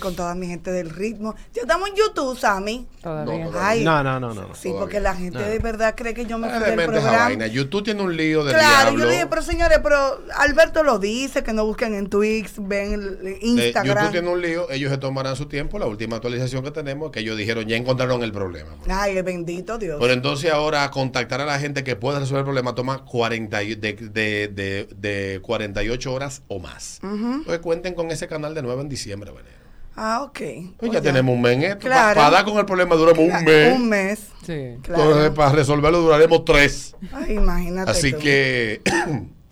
con toda mi gente del ritmo. Ya estamos en YouTube, Sammy. Todavía. No, Ay, No, no, no, no. Sí, todavía. porque la gente No. de verdad cree que yo me Ah, fui de del programa. vaina. YouTube tiene un lío del Claro, diablo. yo le dije, pero señores, pero Alberto lo dice, que no busquen en Twix, ven el Eh, Instagram. YouTube tiene un lío, ellos se tomarán su tiempo. La última actualización que tenemos es que ellos dijeron ya encontraron el problema. Ay, bendito Dios. Pero entonces ahora contactar a la gente que pueda resolver el problema toma 40 y- de, de, de, de 48 horas o más. Entonces cuenten con ese canal de nuevo en diciembre. Ah, ok. Pues Pues ya tenemos un mes en esto. Claro. Para dar con el problema duramos un mes. Un mes. Sí. Claro. Entonces para resolverlo duraremos tres. Ay, imagínate. Así tú. que...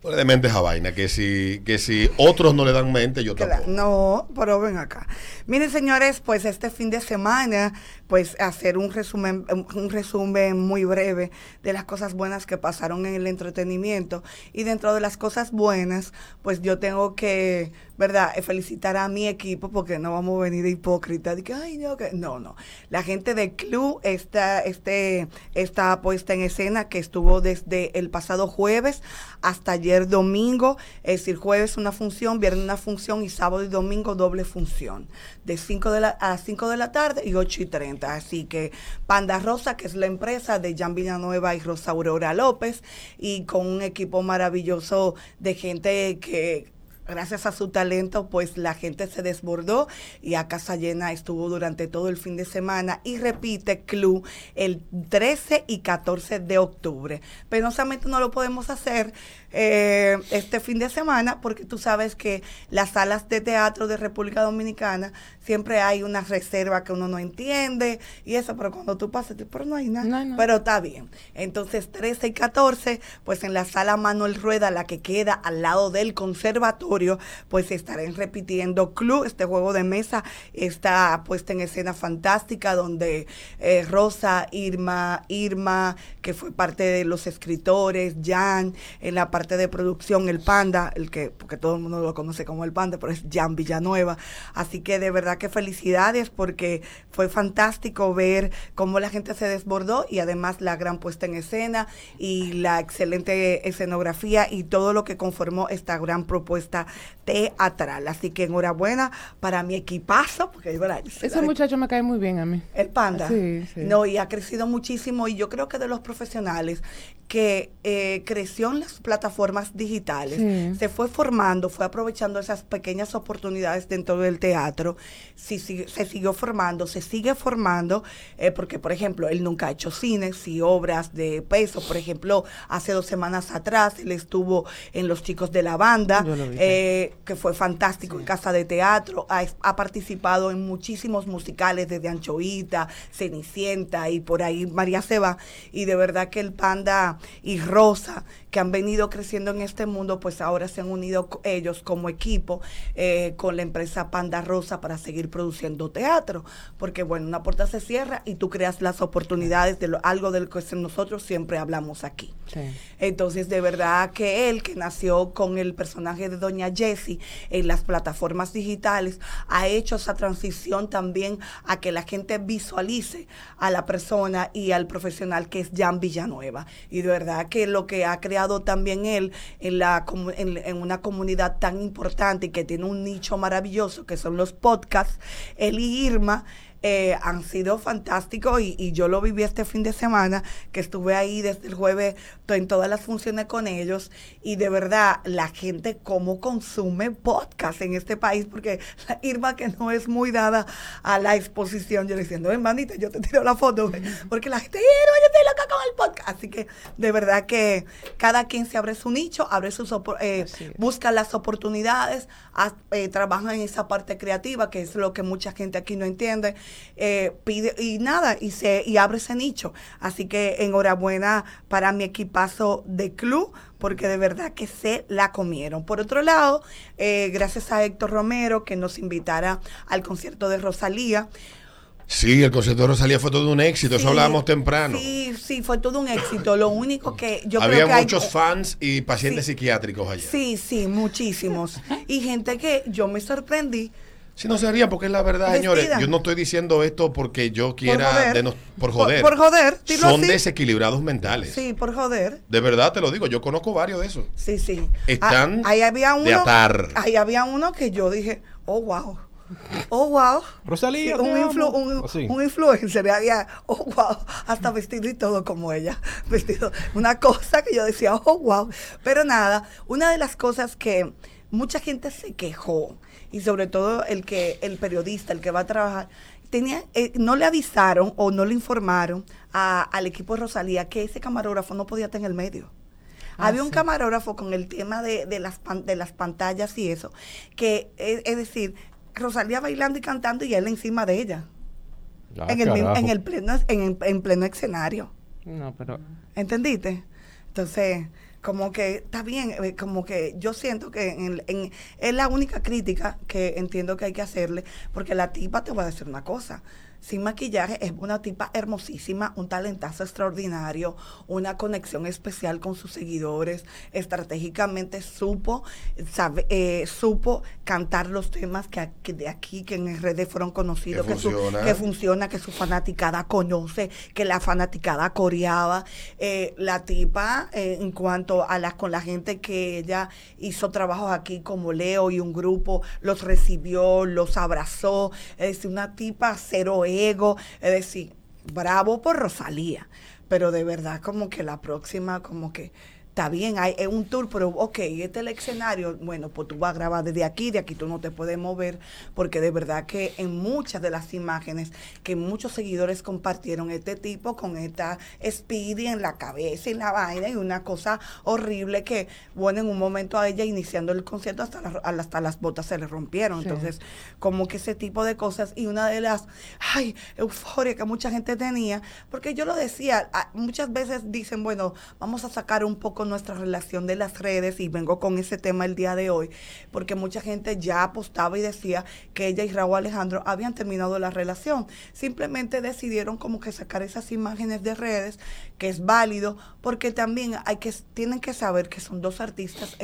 Pone de mente esa vaina, que si, que si otros no le dan mente, yo Claro, tampoco. No, pero ven acá. Miren, señores, pues este fin de semana, pues hacer un resumen, un resumen muy breve de las cosas buenas que pasaron en el entretenimiento. Y dentro de las cosas buenas, pues yo tengo que, ¿verdad?, Eh, felicitar a mi equipo porque no vamos a venir de hipócrita. De que, ay, no, que. No, no. La gente del club está, este, está puesta en escena que estuvo desde el pasado jueves hasta ayer domingo. Es decir, jueves una función, viernes una función y sábado y domingo doble función. De 5 de la, a las 5 de la tarde y 8 y 30. Así que Panda Rosa, que es la empresa de Jan Villanueva y Rosa Aurora López, y con un equipo maravilloso de gente que gracias a su talento, pues la gente se desbordó y a casa llena estuvo durante todo el fin de semana y repite Club el 13 y 14 de octubre. Penosamente no lo podemos hacer eh, este fin de semana porque tú sabes que las salas de teatro de República Dominicana siempre hay una reserva que uno no entiende y eso, pero cuando tú pasas, tú, pero no hay nada. No, no. Pero está bien. Entonces, 13 y 14, pues en la sala Manuel Rueda, la que queda al lado del conservatorio, pues estarán repitiendo Club, este juego de mesa está puesta en escena fantástica donde eh, Rosa, Irma, Irma, que fue parte de los escritores, Jan, en la parte de producción, el Panda, el que, porque todo el mundo lo conoce como el Panda, pero es Jan Villanueva. Así que de verdad que felicidades porque fue fantástico ver cómo la gente se desbordó y además la gran puesta en escena y la excelente escenografía y todo lo que conformó esta gran propuesta teatral. Así que enhorabuena para mi equipazo, porque la- Ese muchacho me cae muy bien a mí. el panda. Sí, sí. No, y ha crecido muchísimo y yo creo que de los profesionales que eh, creció en las plataformas digitales, Sí. se fue formando, fue aprovechando esas pequeñas oportunidades dentro del teatro, sí, se siguió formando, se sigue formando, eh, porque por ejemplo, él nunca ha hecho cine, sí obras de peso, por ejemplo, hace dos semanas atrás él estuvo en Los Chicos de la Banda, eh, que fue fantástico en Casa de Teatro, ha, ha participado en muchísimos musicales desde Anchoita, Cenicienta y por ahí María Seba, y de verdad que el Panda y Rosa, que han venido creciendo en este mundo, pues ahora se han unido ellos como equipo eh, con la empresa Panda Rosa para seguir produciendo teatro, porque bueno, una puerta se cierra y tú creas las oportunidades de lo- algo del que nosotros siempre hablamos aquí. Sí. Entonces, de verdad que él, que nació con el personaje de Doña Jessie en las plataformas digitales, ha hecho esa transición también a que la gente visualice a la persona y al profesional que es Jan Villanueva. Y de verdad que lo que ha creado también él en, la, en una comunidad tan importante y que tiene un nicho maravilloso, que son los podcasts, él y Irma, eh, han sido fantásticos y, y yo lo viví este fin de semana, que estuve ahí desde el jueves en todas las funciones con ellos y de verdad la gente cómo consume podcast en este país, porque la Irma que no es muy dada a la exposición, yo le diciendo, hermanita, yo te tiro la foto, ve", porque la gente, Irma, yo estoy loca con el podcast, así que de verdad que cada quien se abre su nicho, abre sus eh, busca las oportunidades, eh, trabaja en esa parte creativa, que es lo que mucha gente aquí no entiende, eh, pide y nada, y se y abre ese nicho. Así que enhorabuena para mi equipazo de club, porque de verdad que se la comieron. Por otro lado, eh, gracias a Héctor Romero que nos invitara al concierto de Rosalía. Sí, el concierto de Rosalía fue todo un éxito, Sí, eso hablábamos temprano. Sí, sí, fue todo un éxito. Lo único que yo Había creo que hay- muchos fans y pacientes Sí. psiquiátricos allá. Sí, sí, muchísimos. Y gente que yo me sorprendí Si no se rían porque es la verdad, señores. Yo no estoy diciendo esto porque yo quiera... Por joder. de por joder. Por, joder. Son desequilibrados mentales. Sí, por joder. De verdad te lo digo. Yo conozco varios de esos. Sí, sí. Están ahí había uno, de atar. Ahí había uno que yo dije, oh, wow. Oh, wow. Rosalía. un, un, influencer. Había, oh, wow. Hasta vestido y todo como ella. Vestido. Una cosa que yo decía, oh, wow. Pero nada, una de las cosas que mucha gente se quejó y sobre todo el que el periodista, el que va a trabajar, tenía, eh, no le avisaron o no le informaron al equipo de Rosalía que ese camarógrafo no podía estar en el medio. Ah, Había un camarógrafo con el tema de, de, las, de las pantallas y eso, que es, decir, Rosalía bailando y cantando y él encima de ella. Ah, en, el, en, el pleno, en, en pleno escenario. No, pero... ¿Entendiste? Entonces, como que está bien, eh, como que yo siento que en, es la única crítica que entiendo que hay que hacerle, porque la tipa te va a decir una cosa, sin maquillaje, es una tipa hermosísima, un talentazo extraordinario, una conexión especial con sus seguidores, estratégicamente supo, sabe, eh, supo cantar los temas que, de aquí, que en redes fueron conocidos, que, funciona. que su fanaticada conoce, que la fanaticada coreaba. Eh, la tipa, eh, en cuanto a las con la gente que ella hizo trabajos aquí como Leo y un grupo, los recibió, los abrazó, es una tipa cero ego, es decir, bravo por Rosalía, pero de verdad como que la próxima como que está bien, hay un tour, pero ok, este es el escenario, bueno, pues tú vas a grabar desde aquí, de aquí tú no te puedes mover, porque de verdad que en muchas de las imágenes que muchos seguidores compartieron este tipo con esta Speedy en la cabeza y la vaina y una cosa horrible que, bueno, en un momento a ella iniciando el concierto hasta, hasta las botas se le rompieron, entonces como que ese tipo de cosas y una de las, ay, euforia que mucha gente tenía, porque yo lo decía, muchas veces dicen, bueno, vamos a sacar un poco nuestra relación de las redes y vengo con ese tema el día de hoy, porque mucha gente ya apostaba y decía que ella y Raúl Alejandro habían terminado la relación. Simplemente decidieron como que sacar esas imágenes de redes, que es válido, porque también hay que, tienen que saber que son dos artistas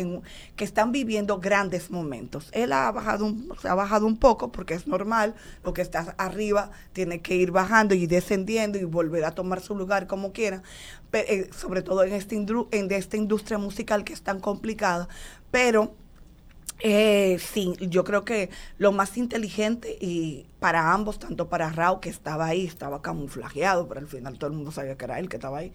que están viviendo grandes momentos. Él ha bajado, un, ha bajado un poco porque es normal, porque está arriba, tiene que ir bajando y descendiendo y volver a tomar su lugar como quiera, sobre todo en, este en esta industria musical que es tan complicada, pero eh, sí, yo creo que lo más inteligente y para ambos, tanto para Raúl que estaba ahí, estaba camuflajeado, pero al final todo el mundo sabía que era él que estaba ahí,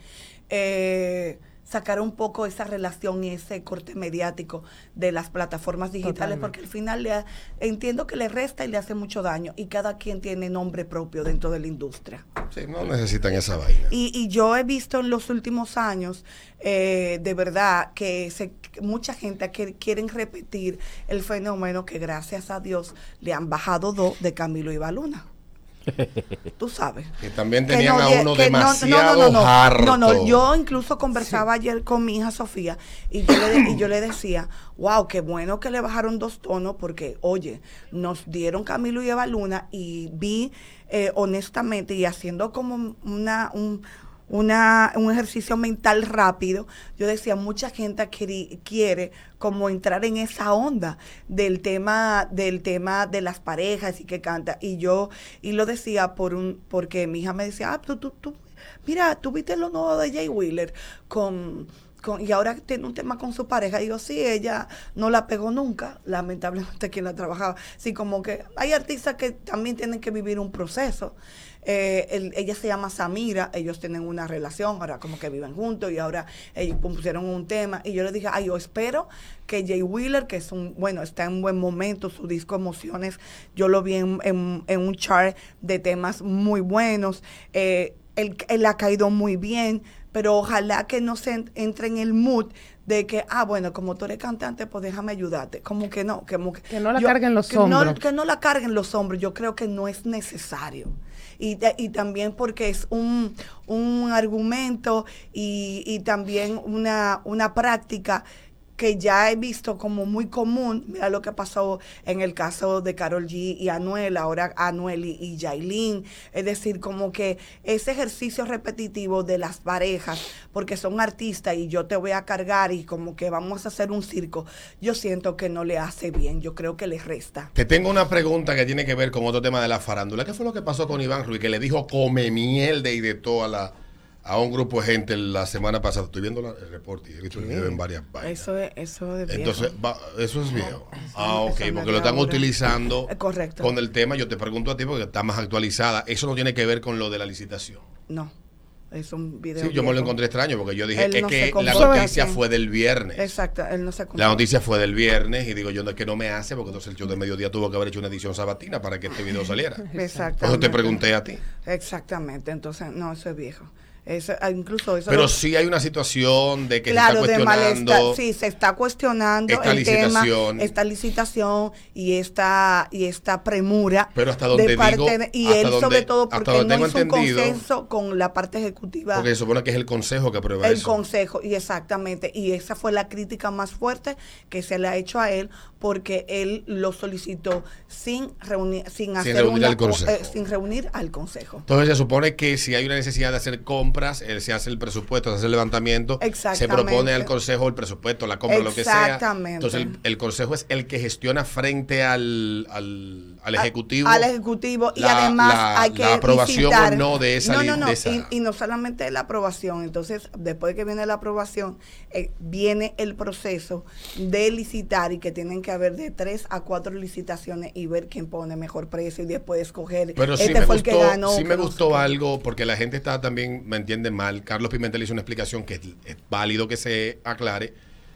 eh, sacar un poco esa relación y ese corte mediático de las plataformas digitales, porque al final le, entiendo que le resta y le hace mucho daño, y cada quien tiene nombre propio dentro de la industria. Sí, no necesitan esa vaina. Y, y yo he visto en los últimos años, eh, de verdad, que se, mucha gente que quieren repetir el fenómeno que gracias a Dios le han bajado dos de Camilo y Baluna. Tú sabes. Que también tenían a uno demasiado no, no, no, yo incluso conversaba ayer con mi hija Sofía y yo, le, y yo le decía, wow, qué bueno que le bajaron dos tonos porque, oye, nos dieron Camilo y Eva Luna y vi eh, honestamente y haciendo como una... Un, una, un ejercicio mental rápido, yo decía, mucha gente quiere, como entrar en esa onda del tema, del tema de las parejas y que canta. Y yo, y lo decía por un, porque mi hija me decía, ah, tú, tú, tú mira, tú viste lo nuevo de Jay Wheeler con y ahora tiene un tema con su pareja. Digo, sí, ella no la pegó nunca, lamentablemente quien la trabajaba. Sí, como que hay artistas que también tienen que vivir un proceso. Eh, ella se llama Samira, ellos tienen una relación, ahora como que viven juntos y ahora ellos pusieron un tema. Y yo le dije, ay, yo espero que Jay Wheeler, que es un, bueno, está en buen momento, su disco Emociones, yo lo vi en, un chart de temas muy buenos. Eh, él, él ha caído muy bien pero ojalá que no se entre en el mood de que, ah, bueno, como tú eres cantante, pues déjame ayudarte. Como que no, que, que no la carguen los hombros. que no la carguen los hombros, yo creo que no es necesario. Y, y también porque es un, un argumento y, y también una, una práctica que ya he visto como muy común, mira lo que pasó en el caso de Carol G y Anuel, ahora Anuel y, y Yailin, es decir, como que ese ejercicio repetitivo de las parejas, porque son artistas y yo te voy a cargar y como que vamos a hacer un circo, yo siento que no le hace bien, yo creo que le resta. Te tengo una pregunta que tiene que ver con otro tema de la farándula. ¿Qué fue lo que pasó con Iván Ruiz? Que le dijo come miel de y de toda la a un grupo de gente la semana pasada. Estoy viendo la- el reporte y he visto el video en varias páginas. Eso es, eso viejo. Entonces, va- eso es viejo. Ah, eso ok, porque lo están ahora. utilizando Eh, correcto. con el tema. Yo te pregunto a ti porque está más actualizada. Eso no tiene que ver con lo de la licitación. No, es un video. Sí, yo me lo encontré extraño porque yo dije, Él es no que la noticia fue del viernes. Exacto, él no se La noticia fue del viernes y digo yo, no es que no me hace porque entonces el show de mediodía tuvo que haber hecho una edición sabatina para que este video saliera. Por Exactamente. eso te pregunté a ti. Exactamente, entonces, no, eso es viejo. Ah, incluso eso. Pero lo- sí hay una situación de que claro, se está cuestionando. malestar. Sí, se está cuestionando esta el tema, licitación. esta licitación y esta, y esta premura. Pero hasta donde de parte digo, de- y él, donde- sobre todo, porque no tengo hizo un consenso con la parte ejecutiva. Porque se supone que es el consejo que aprueba El eso. consejo, y exactamente, y esa fue la crítica más fuerte que se le ha hecho a él, porque él lo solicitó sin reunir, sin hacer reunir una al co- consejo. eh, sin reunir al consejo. Entonces se supone que si hay una necesidad de hacer compras, él se hace el presupuesto, se hace el levantamiento, se propone al consejo el presupuesto, la compra, lo que sea. Exactamente. Entonces el, el consejo es el que gestiona frente al, al, al A- ejecutivo. Al ejecutivo. y además la- hay que la aprobación o no de esa No, li- no, no. de esa- Y, y no solamente la aprobación. Entonces, después de que viene la aprobación, eh, viene el proceso de licitar y que tienen que haber de tres a cuatro licitaciones y ver quién pone mejor precio y después escoger. Pero sí este me fue gustó, el que ganó. sí me gustó algo, porque la gente está también, entiende mal. Carlos Pimentel hizo una explicación que es, es válido que se aclare,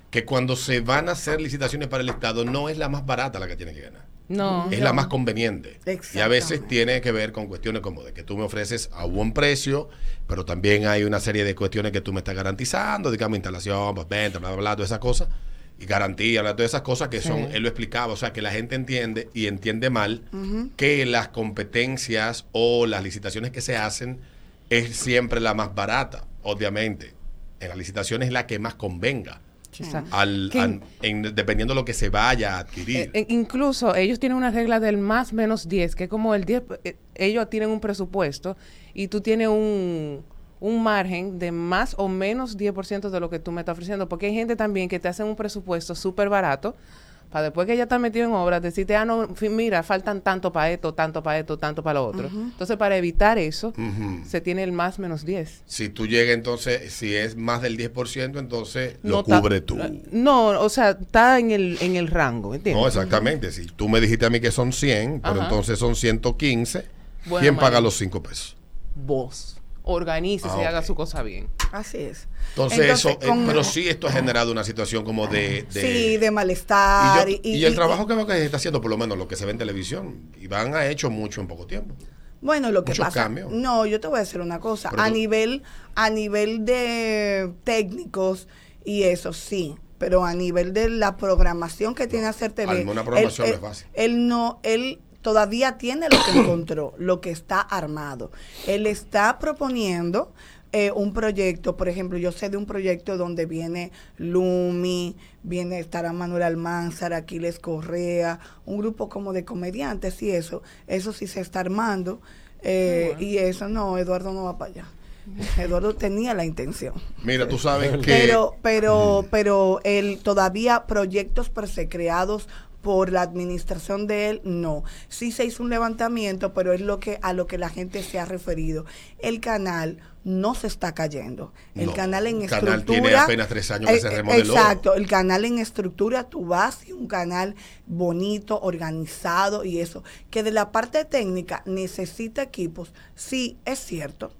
que cuando se van a hacer licitaciones para el Estado, no es la más barata la que tiene que ganar. No. es la más conveniente. Y a veces tiene que ver con cuestiones como de que tú me ofreces a buen precio, pero también hay una serie de cuestiones que tú me estás garantizando, digamos, instalación, pues, venta, bla, bla, bla, todas esas cosas. Y garantía, bla, todas esas cosas que Sí. son, él lo explicaba, o sea, que la gente entiende y entiende mal que las competencias o las licitaciones que se hacen es siempre la más barata, obviamente. En las licitaciones es la que más convenga, al, en- dependiendo de lo que se vaya a adquirir. Eh, eh, incluso ellos tienen una regla del más menos 10, que es como el 10, eh, ellos tienen un presupuesto y tú tienes un, un margen de más o menos 10% de lo que tú me estás ofreciendo, porque hay gente también que te hacen un presupuesto súper barato, para después que ya está metido en obras, decirte, ah, no, mira, faltan tanto para esto, tanto para esto, tanto para lo otro. Entonces, para evitar eso, se tiene el más menos 10. Si tú llegas entonces, si es más del 10%, entonces lo No cubre tú. No, o sea, está en el, en el rango, ¿entiendes? No, exactamente. Si tú me dijiste a mí que son 100, pero entonces son 115, Bueno, ¿quién paga los 5 pesos? Vos. Organícese Ah, y haga su cosa bien. Así es. Entonces, Entonces, eso, eh, pero sí esto ha generado una situación como de... de- sí, de y, malestar. yo- y el trabajo que se está haciendo, por lo menos lo que se ve en televisión, Iván ha hecho mucho en poco tiempo. Bueno, lo que Muchos pasa. cambios. No, yo te voy a decir una cosa. Pero a tú- nivel, a nivel de técnicos y eso sí, pero a nivel de la programación que tiene hacer TV. una programación él, no es fácil. Él no, él todavía tiene lo que encontró, lo que está armado. Él está proponiendo eh, un proyecto, por ejemplo, yo sé de un proyecto donde viene Lumi, viene estará Manuel Almanzar, Aquiles Correa, un grupo como de comediantes y eso, eso sí se está armando. eh, Bueno. Y eso no, Eduardo no va para allá. Eduardo tenía la intención. Mira, tú sabes que... Pero, pero, pero el todavía proyectos per se creados por la administración de él, no. Sí se hizo un levantamiento, pero es lo que a lo que la gente se ha referido. El canal no se está cayendo. El No, canal en el canal estructura. tiene apenas tres años que eh, se eh, remodeló. Exacto, el canal en estructura, tú vas y un canal bonito, organizado y eso. Que de la parte técnica necesita equipos, sí, es cierto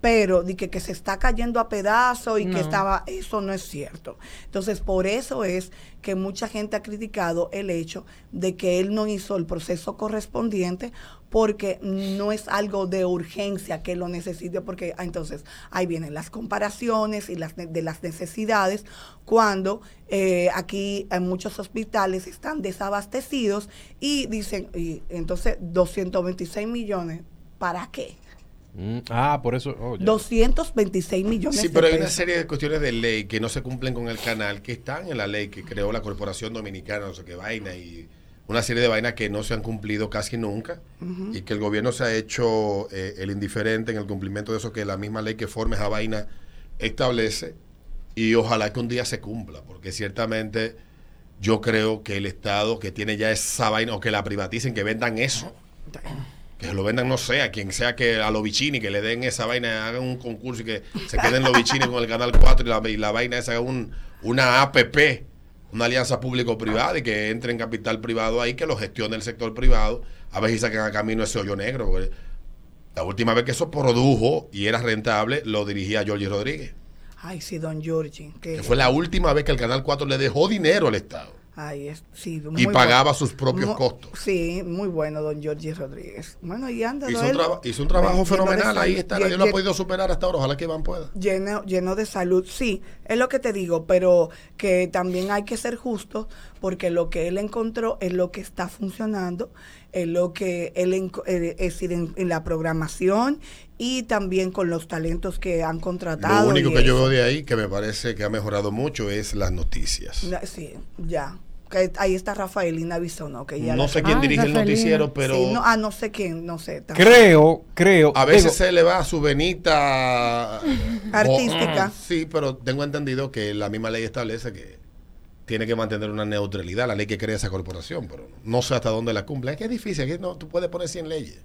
pero de que, que se está cayendo a pedazos y No. que estaba, eso no es cierto. Entonces, por eso es que mucha gente ha criticado el hecho de que él no hizo el proceso correspondiente porque no es algo de urgencia que lo necesite, porque ah, entonces ahí vienen las comparaciones y las de las necesidades, cuando eh, aquí en muchos hospitales están desabastecidos y dicen, y entonces 226 millones, ¿para qué? Mm, ah, por eso. oh, ya. 226 millones Sí, de pero hay una serie de cuestiones de ley que no se cumplen con el canal, que están en la ley que creó la Corporación Dominicana, no sé qué vaina, y una serie de vainas que no se han cumplido casi nunca, y que el gobierno se ha hecho eh, el indiferente en el cumplimiento de eso que la misma ley que forma esa vaina establece, y ojalá que un día se cumpla, porque ciertamente yo creo que el Estado que tiene ya esa vaina, o que la privaticen, que vendan eso, que lo vendan, no sé, a quien sea que a los bichini, que le den esa vaina, hagan un concurso y que se queden los bichini con el Canal 4 y la, y la vaina esa, un, una APP, una alianza público-privada y que entre en capital privado ahí, que lo gestione el sector privado, a ver si sacan a camino ese hoyo negro. porque La última vez que eso produjo y era rentable, lo dirigía Giorgi Rodríguez. Ay, sí, don Giorgi. Que, Que fue la última vez que el Canal 4 le dejó dinero al Estado Ay, es, sí, y pagaba bueno. sus propios costos. Sí, muy bueno, don Giorgi Rodríguez. Bueno, y anda. Hizo hizo un trabajo de fenomenal, ahí está, nadie lo ha podido superar hasta ahora, ojalá que Iván pueda. lleno, lleno de salud. Sí, es lo que te digo, pero que también hay que ser justos porque lo que él encontró es lo que está funcionando, es lo que él, eh, es decir, en, en la programación y también con los talentos que han contratado. Lo único que yo veo de ahí que me parece que ha mejorado mucho es las noticias. Sí, ya. Que ahí está Rafaelina Bisonó, que ya No sé quién Ah, dirige el noticiero, pero Sí, no, ah, no sé quién, no sé. tampoco. Creo, creo. a veces digo, se le va su venita Artística. Sí, pero tengo entendido que la misma ley establece que tiene que mantener una neutralidad, la ley que crea esa corporación, pero no sé hasta dónde la cumple. Es que es difícil, aquí no, tú puedes poner 100 leyes.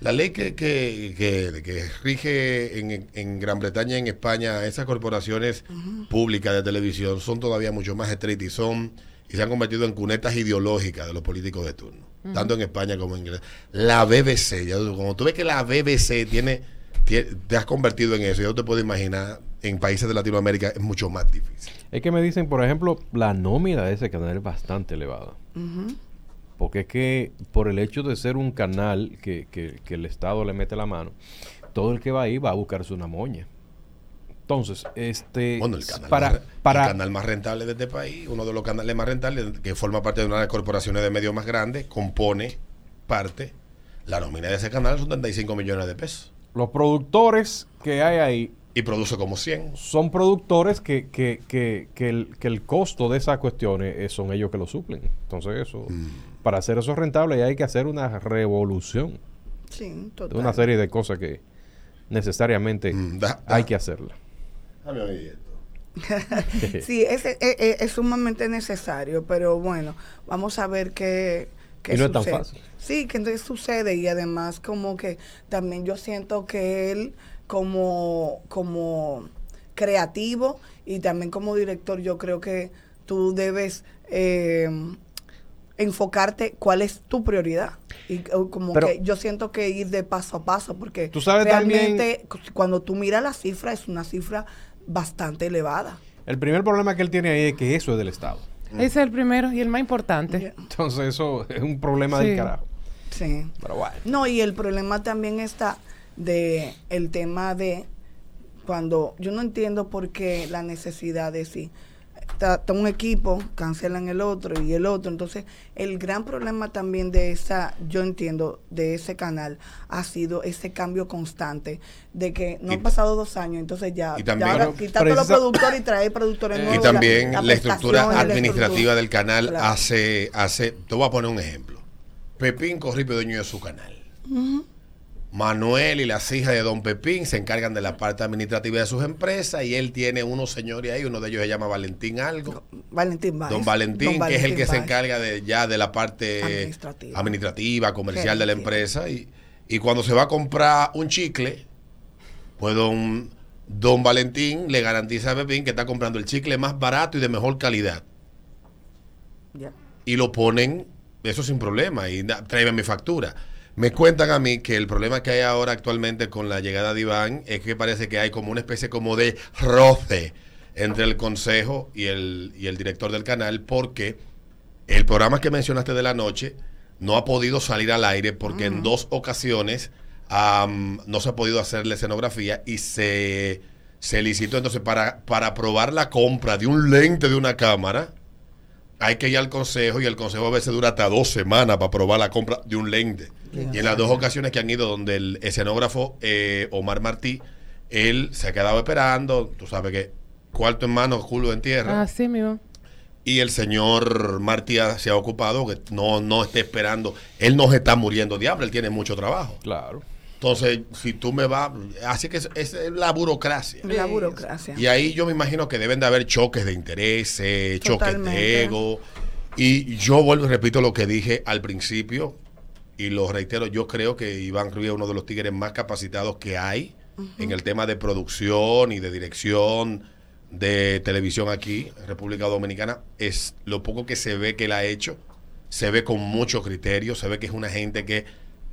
La ley que, que, que- que rige en, en Gran Bretaña y en España esas corporaciones públicas de televisión son todavía mucho más estrictas y son y se han convertido en cunetas ideológicas de los políticos de turno, tanto en España como en Inglaterra. La BBC, ya, cuando tú ves que la BBC tiene, tie- te has convertido en eso, yo te puedo imaginar en países de Latinoamérica es mucho más difícil. Es que me dicen, por ejemplo, la nómina de ese canal es bastante elevada. Porque es que por el hecho de ser un canal que, que- que el Estado le mete la mano, todo el que va ahí va a buscarse una moña. Entonces, este... Bueno, el canal, para, más, para, el canal más rentable de este país, uno de los canales más rentables, que forma parte de una de las corporaciones de medios más grandes, compone parte, la nómina de ese canal son 35 millones de pesos los productores que hay ahí y produce como 100. son productores que, que, que, que el, que el costo de esas cuestiones eh, son ellos que lo suplen. Entonces, eso, Mm. para hacer eso rentable hay que hacer una revolución Sí, de total. una serie de cosas que necesariamente Mm, da- da- hay que hacerla. Dame esto. Sí, es, es, es- es sumamente necesario, pero bueno, vamos a ver qué, qué Y no es tan sucede. fácil. Sí, que entonces sucede y además como que también yo siento que él como, como creativo y también como director yo creo que tú debes eh, enfocarte cuál es tu prioridad. Y eh, como Pero- que yo siento que ir de paso a paso porque Tú sabes también- realmente cuando tú miras la cifra es una cifra bastante elevada. El primer problema que él tiene ahí es que eso es del Estado. Ese es el primero y el más importante. Entonces, eso es un problema Sí. del carajo. Sí. Pero bueno. No, y el problema también está de el tema de cuando yo no entiendo por qué la necesidad de si está, está un equipo, cancelan el otro y el otro. Entonces, el gran problema también de esa, yo entiendo, de ese canal ha sido ese cambio constante de que no Y- han pasado dos años, entonces ya, y también- ya ahora Pero quitar todos los productores y traer productores Eh, nuevos. Y también la, estructura la administrativa estructura. del canal Claro. hace, hace, te voy a poner un ejemplo. Pepín Corripio, dueño de su canal. Manuel y las hijas de Don Pepín se encargan de la parte administrativa de sus empresas y él tiene unos señores ahí, uno de ellos se llama Valentín Algo. Valentín Báez. Don Valentín, Don que es el que se encarga de ya de la parte Administrativa. administrativa, comercial de la empresa. Y, y cuando se va a comprar un chicle, pues don, don Valentín le garantiza a Pepín que está comprando el chicle más barato y de mejor calidad. Ya. Y lo ponen, eso sin problema, y tráeme mi factura. Me cuentan a mí que el problema que hay ahora actualmente con la llegada de Iván es que parece que hay como una especie como de roce entre el consejo y el, y el director del canal porque el programa que mencionaste de la noche no ha podido salir al aire porque en dos ocasiones am, no se ha podido hacer la escenografía y se, se licitó. Entonces para, para aprobar la compra de un lente de una cámara hay que ir al consejo y el consejo a veces dura hasta dos semanas para aprobar la compra de un lente. Y en las dos ocasiones que han ido donde el escenógrafo eh, Omar Martí, él se ha quedado esperando, tú sabes que cuarto en mano, culo en tierra. Así mismo. Y el señor Martí se ha ocupado que no, no esté esperando. Él no se está muriendo diablo, él tiene mucho trabajo. Claro. Entonces, si tú me vas, así que es, es la burocracia. La burocracia. Y ahí yo me imagino que deben de haber choques de intereses, choques de ego. Y yo vuelvo y repito lo que dije al principio, y lo reitero, yo creo que Iván Rubio es uno de los tigres más capacitados que hay en el tema de producción y de dirección de televisión aquí, en República Dominicana. Es lo poco que se ve que él ha hecho, se ve con mucho criterio, se ve que es una gente que,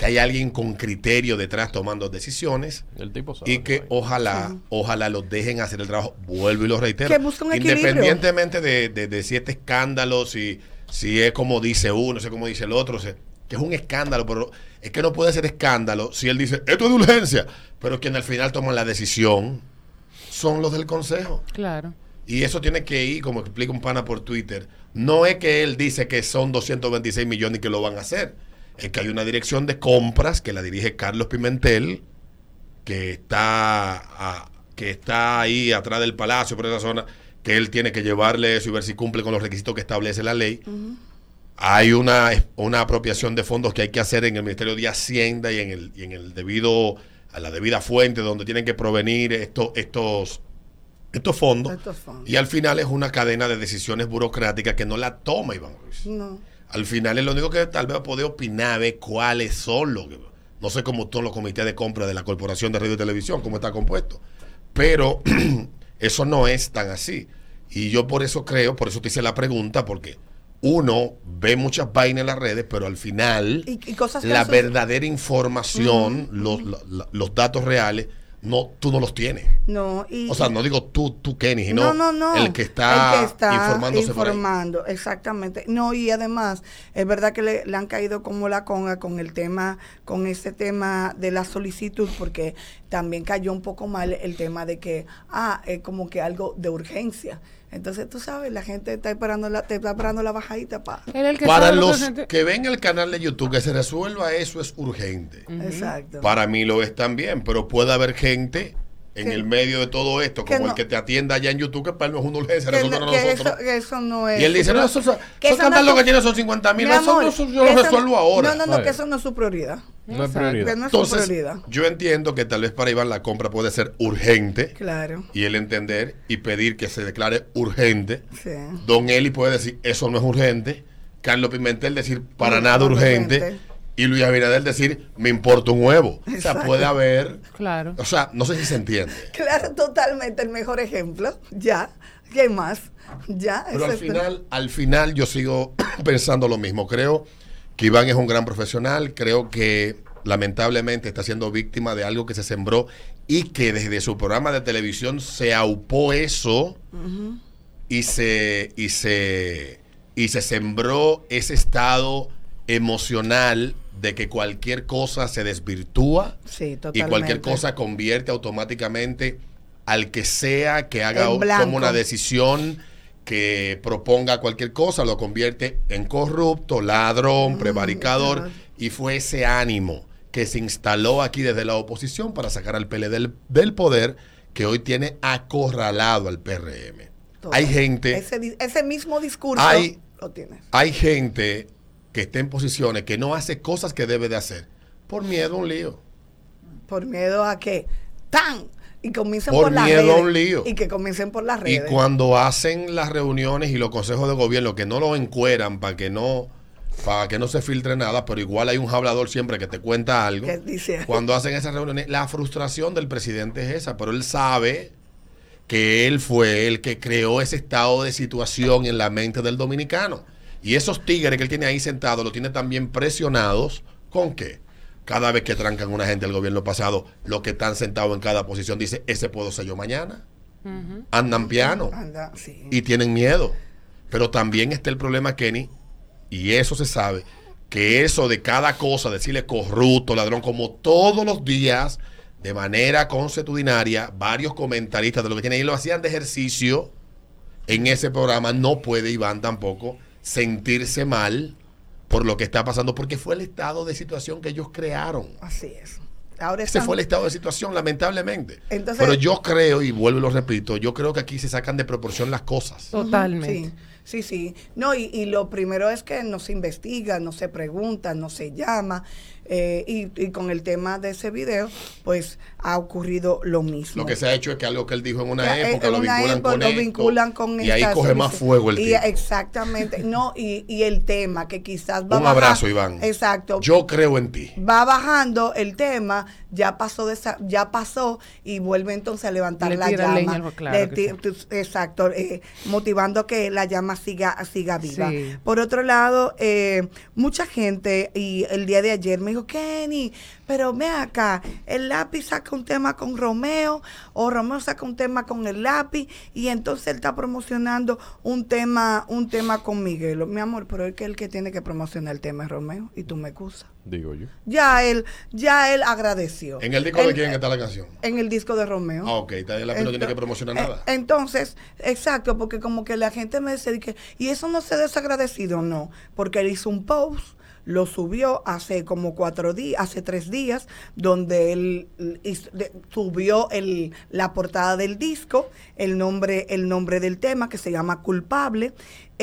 que hay alguien con criterio detrás tomando decisiones El tipo sabe. y que ojalá, ojalá los dejen hacer el trabajo. Vuelvo y lo reitero. Que un. Independientemente de, de, de si este escándalo, si, si es como dice uno, si es como dice el otro, si- que es un escándalo, pero es que no puede ser escándalo si él dice, esto es de urgencia, pero quien al final toman la decisión son los del consejo. Claro. Y eso tiene que ir, como explica un pana por Twitter, no es que él dice que son 226 millones y que lo van a hacer. Es que hay una dirección de compras que la dirige Carlos Pimentel, que está, a- que está ahí atrás del palacio, por esa zona, que él tiene que llevarle eso y ver si cumple con los requisitos que establece la ley. Hay una, una apropiación de fondos que hay que hacer en el Ministerio de Hacienda y en el, y en el debido, a la debida fuente donde tienen que provenir estos, estos, estos fondos. Estos fondos. Y al final es una cadena de decisiones burocráticas que no la toma Iván Ruiz. No. Al final es lo único que tal vez puede opinar es cuáles son los no sé cómo todos los comités de compra de la Corporación de Radio y Televisión, cómo está compuesto. Pero eso no es tan así. Y yo por eso creo, por eso te hice la pregunta, porque uno ve muchas vainas en las redes, pero al final Y, y cosas que la verdadera información, los, los datos reales, no, tú no los tienes. No, y, O sea, no digo tú, tú Kenny, sino no, el que está, El que está informándose por ahí. informando, exactamente. No, y además, es verdad que le, le han caído como la conga con el tema, con este tema de la solicitud, porque también cayó un poco mal el tema de que, ah, es como que algo de urgencia. Entonces, tú sabes, la gente está esperando la, te está esperando la bajadita es el que Para los que ven el canal de YouTube que se resuelva eso es urgente. Exacto. Para mí lo es también, pero puede haber gente en Que- el medio de todo esto, que como el no. que te atienda allá en YouTube, que para él no es una urgencia, que, que nosotros. eso, no es. y él dice, no, eso, eso, que eso eso no lo que tiene son 50 mil, Mi eso, eso yo lo no- resuelvo ahora. No, no, no, Oye. que eso no es su prioridad. No es prioridad. Que no es su Entonces, prioridad. yo entiendo que tal vez para Iván la compra puede ser urgente Claro. y él entender y pedir que se declare urgente. Sí. Don Eli puede decir, eso no es urgente. Carlos Pimentel decir, para No, nada no urgente. urgente. Y Luis Abinader decir, me importa un huevo. O sea, puede haber... Claro. O sea, no sé si se entiende. Claro, totalmente el mejor ejemplo. Ya. ¿Qué más? Ya. Pero al final, al final yo sigo pensando lo mismo. Creo que Iván es un gran profesional. Creo que lamentablemente está siendo víctima de algo que se sembró y que desde su programa de televisión se aupó eso y se y se y se sembró ese estado emocional de que cualquier cosa se desvirtúa Sí, y cualquier cosa convierte automáticamente al que sea que haga como una decisión que proponga cualquier cosa, lo convierte en corrupto, ladrón, prevaricador, claro. y fue ese ánimo que se instaló aquí desde la oposición para sacar al PLD del, del poder que hoy tiene acorralado al PRM. Hay gente, Ese, mismo discurso Hay- lo tienes. hay gente que está en posiciones que no hace cosas que debe de hacer por miedo a un lío. Por miedo a que ¡tan! Y comiencen Por por, las miedo a redes. un lío. Y que comiencen por las Y redes. cuando hacen las reuniones y los consejos de gobierno que no lo encueran para que no para que no se filtre nada, pero igual hay un hablador siempre que te cuenta algo. Dice- Cuando hacen esas reuniones, la frustración del presidente es esa, pero él sabe que él fue el que creó ese estado de situación en la mente del dominicano. Y esos tigres que él tiene ahí sentados, lo tiene también presionados con qué? Cada vez que trancan una gente del gobierno pasado, los que están sentados en cada posición dice, ese puedo ser yo mañana. Andan piano Anda, sí. y tienen miedo. Pero también está el problema, Kenny, y eso se sabe, que eso de cada cosa, decirle corrupto, ladrón, como todos los días, de manera consuetudinaria, varios comentaristas de lo que tienen ahí lo hacían de ejercicio en ese programa, no puede Iván tampoco sentirse mal por lo que está pasando, porque fue el estado de situación que ellos crearon. Así es. Ahora Ese están- fue el estado de situación, lamentablemente. Entonces- Pero yo creo, y vuelvo y lo repito, yo creo que aquí se sacan de proporción las cosas. Totalmente. Sí, sí, sí. No, y, y lo primero es que no se investiga, no se pregunta, no se llama. eh, y, y con el tema de ese video, pues ha ocurrido lo mismo. Lo que se ha hecho es que algo que él dijo en una Ya, en- época en lo una vinculan época con lo esto, vinculan con y ahí coge más fuego el Y. Exactamente. No, y, y el tema que quizás va Un abrazo, Iván. Exacto. Yo creo en ti. va bajando el tema, ya pasó de esa, ya pasó y vuelve entonces a levantar Le la llama. leña claro Le sí. Exacto, eh, motivando a que la llama siga, siga viva. Sí. Por otro lado, eh, mucha gente, y el día de ayer me dijo, Kenny, pero ve acá, el lápiz saca un tema con Romeo, o Romeo saca un tema con el lápiz, y entonces él está promocionando un tema, un tema con Miguelo. Mi amor, pero es que el que tiene que promocionar el tema es Romeo, y tú me excusas. Digo yo. Ya él, ya él agradeció. ¿En el disco de quién está la canción? En el disco de Romeo. Ah, ok, está bien, la no tiene que promocionar Eh, nada. Entonces, exacto, porque como que la gente me dice, que, y eso no se desagradecido, no, porque él hizo un post, lo subió hace como cuatro días, hace tres días, donde él subió el, la portada del disco, el nombre, el nombre del tema que se llama Culpable,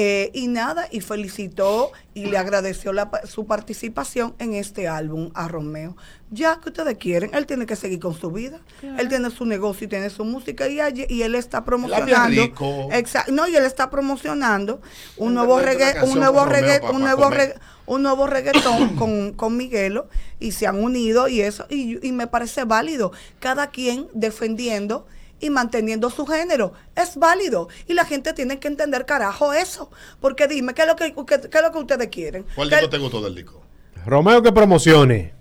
eh, y nada, y felicitó y le agradeció la pa- su participación en este álbum a Romeo. Ya que ustedes quieren, él tiene que seguir con su vida. Él tiene su negocio y tiene su música y, allí- y él está promocionando. rico. Exa- no, y él está promocionando un nuevo reggae, un nuevo reggae, un nuevo reggae, un nuevo reggaetón con, con Miguelo y se han unido y eso, y, y me parece válido. Cada quien defendiendo y manteniendo su género. Es válido. Y la gente tiene que entender, carajo, eso. Porque dime, ¿qué es lo que, qué, qué es lo que ustedes quieren? ¿Cuál ¿Qué- disco te gustó del disco? Romeo que promocione.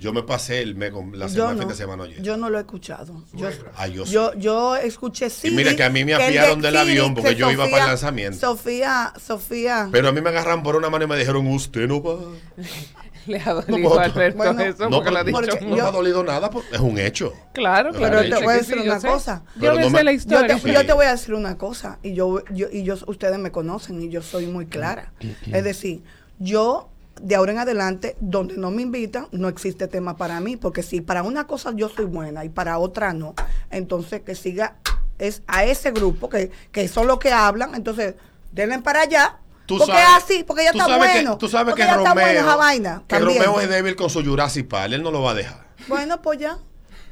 Yo me pasé el mes con la semana, no, fin de semana ayer. yo no lo he escuchado. Yo, Ah, yo yo, yo escuché sí. mira que a mí me afiaron del avión porque yo iba para el lanzamiento. Sofía, Sofía. Pero a mí me agarran por una mano y me dijeron, usted no va. Le ha dolido puedo- a Alberto Bueno, eso No, porque lo ha pero- dicho porque no me ha dolido nada, pues, es un hecho. Claro, Pero claro. te yo voy a decir sí, una yo sé. cosa. Yo Pero no sé me- la Yo historia. te, Sí. yo te voy a decir una cosa, y yo, yo, y yo, ustedes me conocen, y yo soy muy clara. es decir, yo, de ahora en adelante, donde no me invitan, no existe tema para mí, porque si para una cosa yo soy buena y para otra no, entonces que siga es a ese grupo, que, que son los que hablan, entonces denle para allá. Tú porque sabes- es así, porque ya tú está sabes bueno. Que, tú sabes que Romeo, está bueno esa vaina. que. Romeo es débil con su Jurassic Park, él no lo va a dejar. Bueno, pues ya.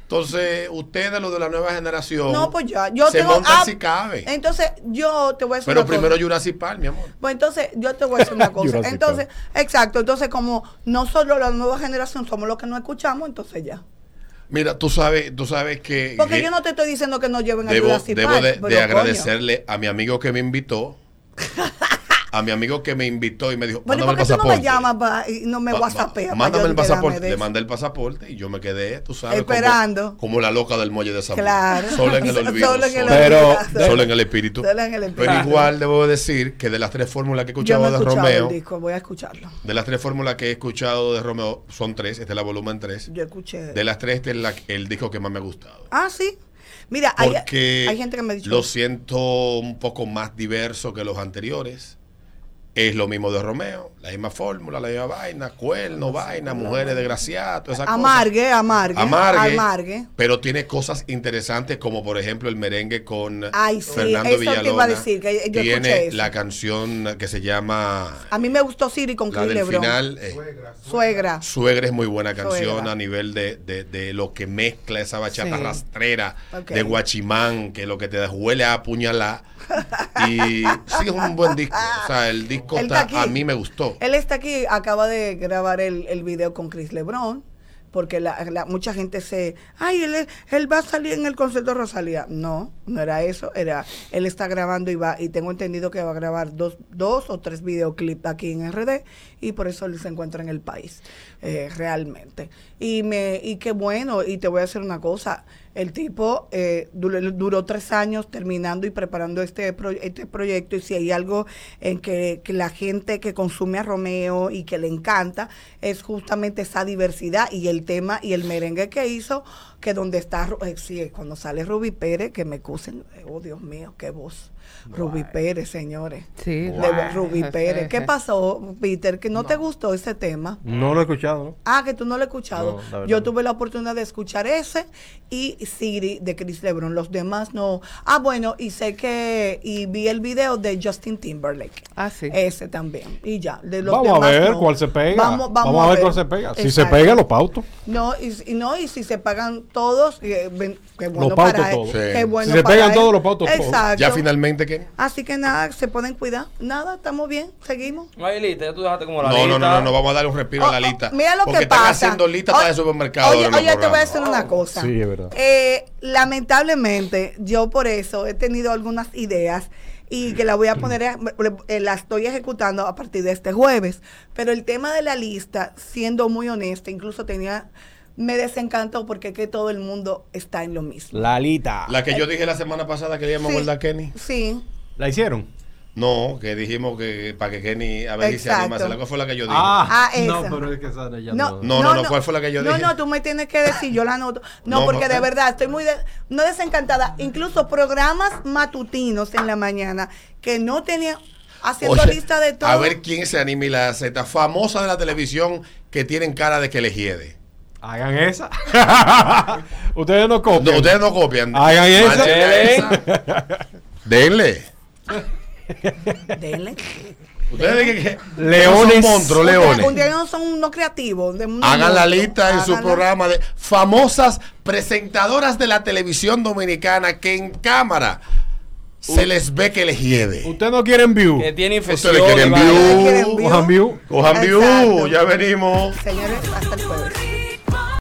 Entonces, ustedes, los de la nueva generación, No, pues ya. Yo se tengo, montan ah, si cabe. Entonces, yo te voy a decir Pero una cosa. primero Jurassic Park, mi amor. Pues entonces, yo te voy a decir una cosa. Entonces, exacto. Entonces, como no solo la nueva generación somos los que no escuchamos, entonces ya. Mira, tú sabes, tú sabes que... Porque que yo no te estoy diciendo que no lleven a debo, Jurassic debo Park, de, pero de coño. agradecerle a mi amigo que me invitó. a mi amigo que me invitó y me dijo, Bueno, ¿y mándame ¿por el qué tú no me pasaporte. llamas y no me whatsappea? Mándame el pasaporte. Le mandé el pasaporte y yo me quedé, tú sabes. como- Esperando. Como, la loca del muelle de San Juan. Claro. Solo en el olvido. Solo en el Pero- olvido. solo en el espíritu. Solo en el espíritu. Pero igual debo decir que de las tres fórmulas que he Yo escuchado no he de escuchado Romeo, el disco, voy a escucharlo. de las tres fórmulas que he escuchado de Romeo, son tres, este es la volumen tres. Yo escuché. De las tres, este es la- el disco que más me ha gustado. Ah, sí. Mira, hay, hay gente que me ha dicho. lo siento un poco más diverso que los anteriores. Es lo mismo de Romeo, la misma fórmula, la misma vaina, cuerno, vaina, mujeres desgraciadas, todas esas cosas. amargue, amargue. Amargue, Amargue. pero tiene cosas interesantes como por ejemplo el merengue con Ay, sí, Fernando eso te iba a decir, que yo escuché tiene eso. la canción que se llama A mí me gustó Siri con la del Lebron. final. eh, Suegra. Suegra es muy buena canción Suegra. a nivel de, de- de lo que mezcla esa bachata Sí. rastrera de guachimán, que lo que te huele a apuñalar. Y sí, es un buen disco. O sea, el disco está- a mí me gustó. Él está aquí, acaba de grabar el, el video con Chris Lebron, porque la, la- mucha gente se, ay, él, él va a salir en el concierto de Rosalía. No, no era eso, era, él está grabando y va, y tengo entendido que va a grabar dos, dos o tres videoclips aquí en RD, y por eso se encuentra en el país. eh, realmente. Y, me, y qué bueno, y te voy a decir una cosa, el tipo eh, duró, duró tres años terminando y preparando este, pro- este proyecto y si hay algo en que, que la gente que consume a Romeo y que le encanta es justamente esa diversidad y el tema y el merengue que hizo, que donde está, eh, sí, cuando sale Ruby Pérez, que me acusen, oh Dios mío, qué voz. Ruby Pérez, señores. Sí. De. Ruby Pérez. ¿Qué pasó, Peter? ¿Que no, te gustó ese tema? No lo he escuchado, ¿no? Ah, que tú no lo has escuchado. No, Yo tuve la oportunidad de escuchar ese y Siri de Chris Lebron. Los demás no. Ah, bueno, y sé que. Y vi el video de Justin Timberlake. Ah, sí. Ese también. Y ya. De los Vamos a ver no. cuál se pega. Vamos, vamos a ver cuál se pega. Si se pega, lo pauto. No, y, y no, y si se pagan todos, eh, ven- qué bueno pauto para él. todo. Sí. Qué bueno Si se para pegan él. todos, lo pauto todo. Exacto. Ya finalmente, ¿qué? Así que nada, se pueden cuidar. Nada, estamos bien, seguimos. No hay lista, ya tú dejaste como la No, lista. no, no, no, no, vamos a darle un respiro a Oh, la oh, lista. mira lo porque que están pasa. haciendo listas para el supermercado. Oye, los oye, te voy a decir una cosa. Sí, es verdad. Eh, lamentablemente, yo por eso he tenido algunas ideas y que la voy a poner, eh, la estoy ejecutando a partir de este jueves. Pero el tema de la lista, siendo muy honesta, incluso tenía, me desencantó porque es que todo el mundo está en lo mismo. Lalita. La que yo dije la semana pasada que le íbamos a Sí. guardar a Kenny. Sí, ¿La hicieron? No, que dijimos que para que Kenny a ver si se anima. ¿Cuál fue la que yo dije? Ah, no, esa. pero es que esa ya No, No, no, no, ¿cuál fue la que yo no, dije? No, tú me tienes que decir, yo la anoto. No, No, porque no, de eh. verdad estoy muy, de- no desencantada. Incluso programas matutinos en la mañana que no tenían, haciendo Oye, lista de todo. A ver quién se anima y la acepta. Famosa de la televisión que tienen cara de que le hiede. Hagan esa. Ustedes no copian. No, ustedes no copian. Hagan esa. Denle. Denle. Ustedes que, que Leones. son monstruos, Un día- leones. Un día no son unos creativos. de un Hagan la lista en su programa de famosas presentadoras de la televisión dominicana que en cámara se les ve que les hiede. Ustedes no quieren view. Que tiene infección. Ustedes quieren view. Cojan view. Cojan view, ya venimos. Señores, hasta el jueves.